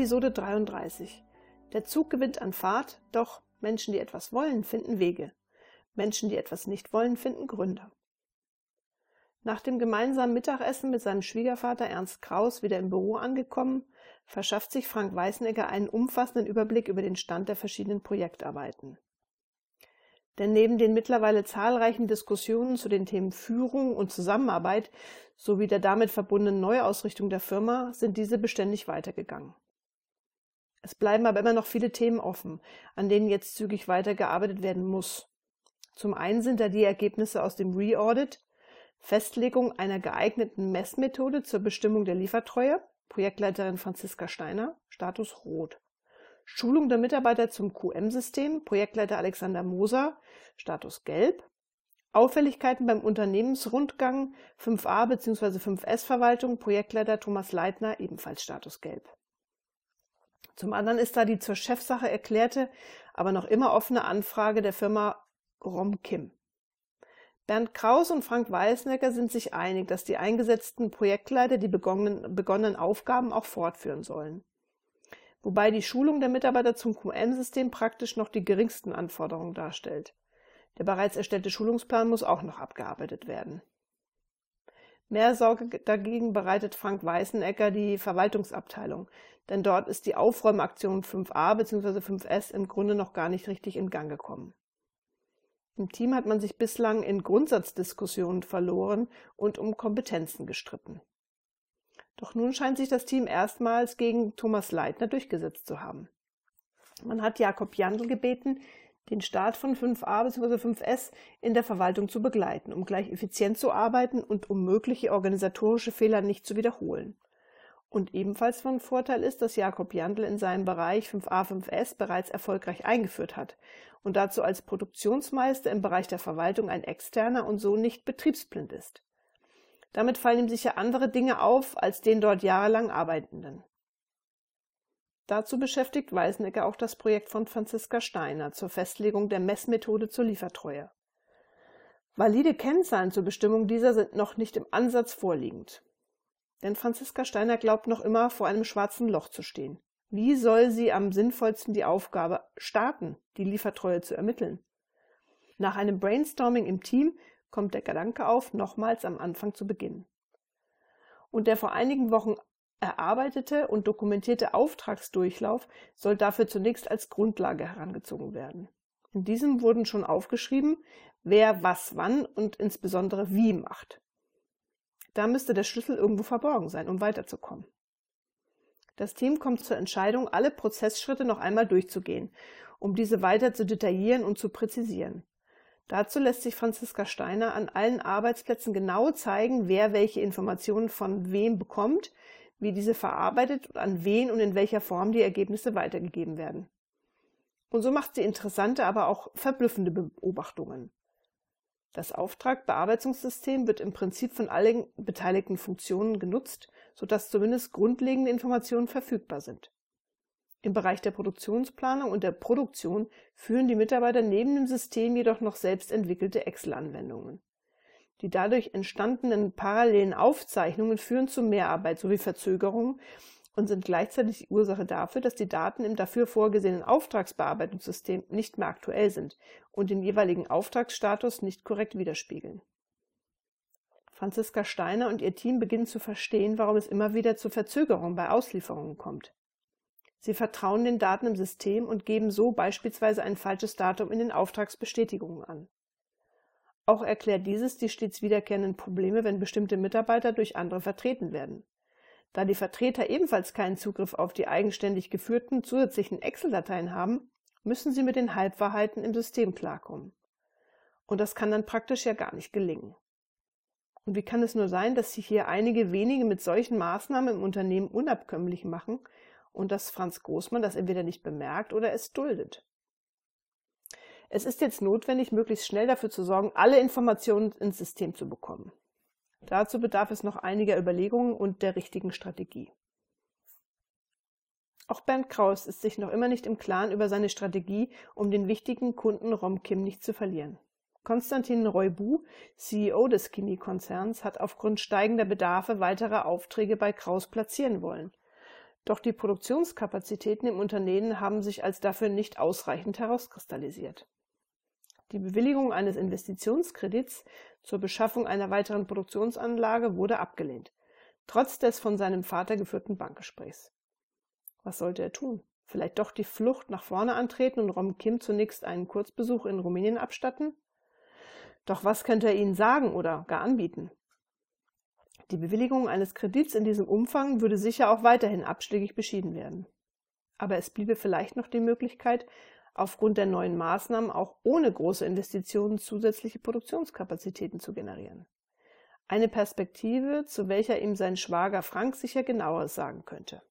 Episode 33. Der Zug gewinnt an Fahrt, doch Menschen, die etwas wollen, finden Wege. Menschen, die etwas nicht wollen, finden Gründe. Nach dem gemeinsamen Mittagessen mit seinem Schwiegervater Ernst Kraus wieder im Büro angekommen, verschafft sich Frank Weißenegger einen umfassenden Überblick über den Stand der verschiedenen Projektarbeiten. Denn neben den mittlerweile zahlreichen Diskussionen zu den Themen Führung und Zusammenarbeit sowie der damit verbundenen Neuausrichtung der Firma sind diese beständig weitergegangen. Es bleiben aber immer noch viele Themen offen, an denen jetzt zügig weitergearbeitet werden muss. Zum einen sind da die Ergebnisse aus dem Re-Audit, Festlegung einer geeigneten Messmethode zur Bestimmung der Liefertreue, Projektleiterin Franziska Steiner, Status Rot. Schulung der Mitarbeiter zum QM-System, Projektleiter Alexander Moser, Status Gelb. Auffälligkeiten beim Unternehmensrundgang 5a bzw. 5S-Verwaltung, Projektleiter Thomas Leitner, ebenfalls Status Gelb. Zum anderen ist da die zur Chefsache erklärte, aber noch immer offene Anfrage der Firma Rom Kim. Bernd Kraus und Frank Weißnecker sind sich einig, dass die eingesetzten Projektleiter die begonnenen, begonnenen Aufgaben auch fortführen sollen. Wobei die Schulung der Mitarbeiter zum QM-System praktisch noch die geringsten Anforderungen darstellt. Der bereits erstellte Schulungsplan muss auch noch abgearbeitet werden. Mehr Sorge dagegen bereitet Frank Weißenecker die Verwaltungsabteilung, denn dort ist die Aufräumaktion 5a bzw. 5s im Grunde noch gar nicht richtig in Gang gekommen. Im Team hat man sich bislang in Grundsatzdiskussionen verloren und um Kompetenzen gestritten. Doch nun scheint sich das Team erstmals gegen Thomas Leitner durchgesetzt zu haben. Man hat Jakob Jandl gebeten, den Start von 5a bzw. 5s in der Verwaltung zu begleiten, um gleich effizient zu arbeiten und um mögliche organisatorische Fehler nicht zu wiederholen. Und ebenfalls von Vorteil ist, dass Jakob Jandl in seinem Bereich 5a, 5s bereits erfolgreich eingeführt hat und dazu als Produktionsmeister im Bereich der Verwaltung ein externer und so nicht betriebsblind ist. Damit fallen ihm sicher andere Dinge auf als den dort jahrelang Arbeitenden. Dazu beschäftigt Weißnecker auch das Projekt von Franziska Steiner zur Festlegung der Messmethode zur Liefertreue. Valide Kennzahlen zur Bestimmung dieser sind noch nicht im Ansatz vorliegend. Denn Franziska Steiner glaubt noch immer vor einem schwarzen Loch zu stehen. Wie soll sie am sinnvollsten die Aufgabe starten, die Liefertreue zu ermitteln? Nach einem Brainstorming im Team kommt der Gedanke auf, nochmals am Anfang zu beginnen. Und der vor einigen Wochen erarbeitete und dokumentierte Auftragsdurchlauf soll dafür zunächst als Grundlage herangezogen werden. In diesem wurden schon aufgeschrieben, wer was wann und insbesondere wie macht. Da müsste der Schlüssel irgendwo verborgen sein, um weiterzukommen. Das Team kommt zur Entscheidung, alle Prozessschritte noch einmal durchzugehen, um diese weiter zu detaillieren und zu präzisieren. Dazu lässt sich Franziska Steiner an allen Arbeitsplätzen genau zeigen, wer welche Informationen von wem bekommt, wie diese verarbeitet und an wen und in welcher Form die Ergebnisse weitergegeben werden. Und so macht sie interessante, aber auch verblüffende Beobachtungen. Das Auftragbearbeitungssystem wird im Prinzip von allen beteiligten Funktionen genutzt, sodass zumindest grundlegende Informationen verfügbar sind. Im Bereich der Produktionsplanung und der Produktion führen die Mitarbeiter neben dem System jedoch noch selbst entwickelte Excel-Anwendungen. Die dadurch entstandenen parallelen Aufzeichnungen führen zu Mehrarbeit sowie Verzögerungen und sind gleichzeitig die Ursache dafür, dass die Daten im dafür vorgesehenen Auftragsbearbeitungssystem nicht mehr aktuell sind und den jeweiligen Auftragsstatus nicht korrekt widerspiegeln. Franziska Steiner und ihr Team beginnen zu verstehen, warum es immer wieder zu Verzögerungen bei Auslieferungen kommt. Sie vertrauen den Daten im System und geben so beispielsweise ein falsches Datum in den Auftragsbestätigungen an. Auch erklärt dieses die stets wiederkehrenden Probleme, wenn bestimmte Mitarbeiter durch andere vertreten werden. Da die Vertreter ebenfalls keinen Zugriff auf die eigenständig geführten zusätzlichen Excel-Dateien haben, müssen sie mit den Halbwahrheiten im System klarkommen. Und das kann dann praktisch ja gar nicht gelingen. Und wie kann es nur sein, dass sich hier einige wenige mit solchen Maßnahmen im Unternehmen unabkömmlich machen und dass Franz Großmann das entweder nicht bemerkt oder es duldet? Es ist jetzt notwendig, möglichst schnell dafür zu sorgen, alle Informationen ins System zu bekommen. Dazu bedarf es noch einiger Überlegungen und der richtigen Strategie. Auch Bernd Kraus ist sich noch immer nicht im Klaren über seine Strategie, um den wichtigen Kunden Romkim nicht zu verlieren. Konstantin Reubu, CEO des Chemiekonzerns, hat aufgrund steigender Bedarfe weitere Aufträge bei Kraus platzieren wollen. Doch die Produktionskapazitäten im Unternehmen haben sich als dafür nicht ausreichend herauskristallisiert. Die Bewilligung eines Investitionskredits zur Beschaffung einer weiteren Produktionsanlage wurde abgelehnt, trotz des von seinem Vater geführten Bankgesprächs. Was sollte er tun? Vielleicht doch die Flucht nach vorne antreten und Rom Kim zunächst einen Kurzbesuch in Rumänien abstatten? Doch was könnte er ihnen sagen oder gar anbieten? Die Bewilligung eines Kredits in diesem Umfang würde sicher auch weiterhin abschlägig beschieden werden. Aber es bliebe vielleicht noch die Möglichkeit, aufgrund der neuen Maßnahmen auch ohne große Investitionen zusätzliche Produktionskapazitäten zu generieren. Eine Perspektive, zu welcher ihm sein Schwager Frank sicher genaueres sagen könnte.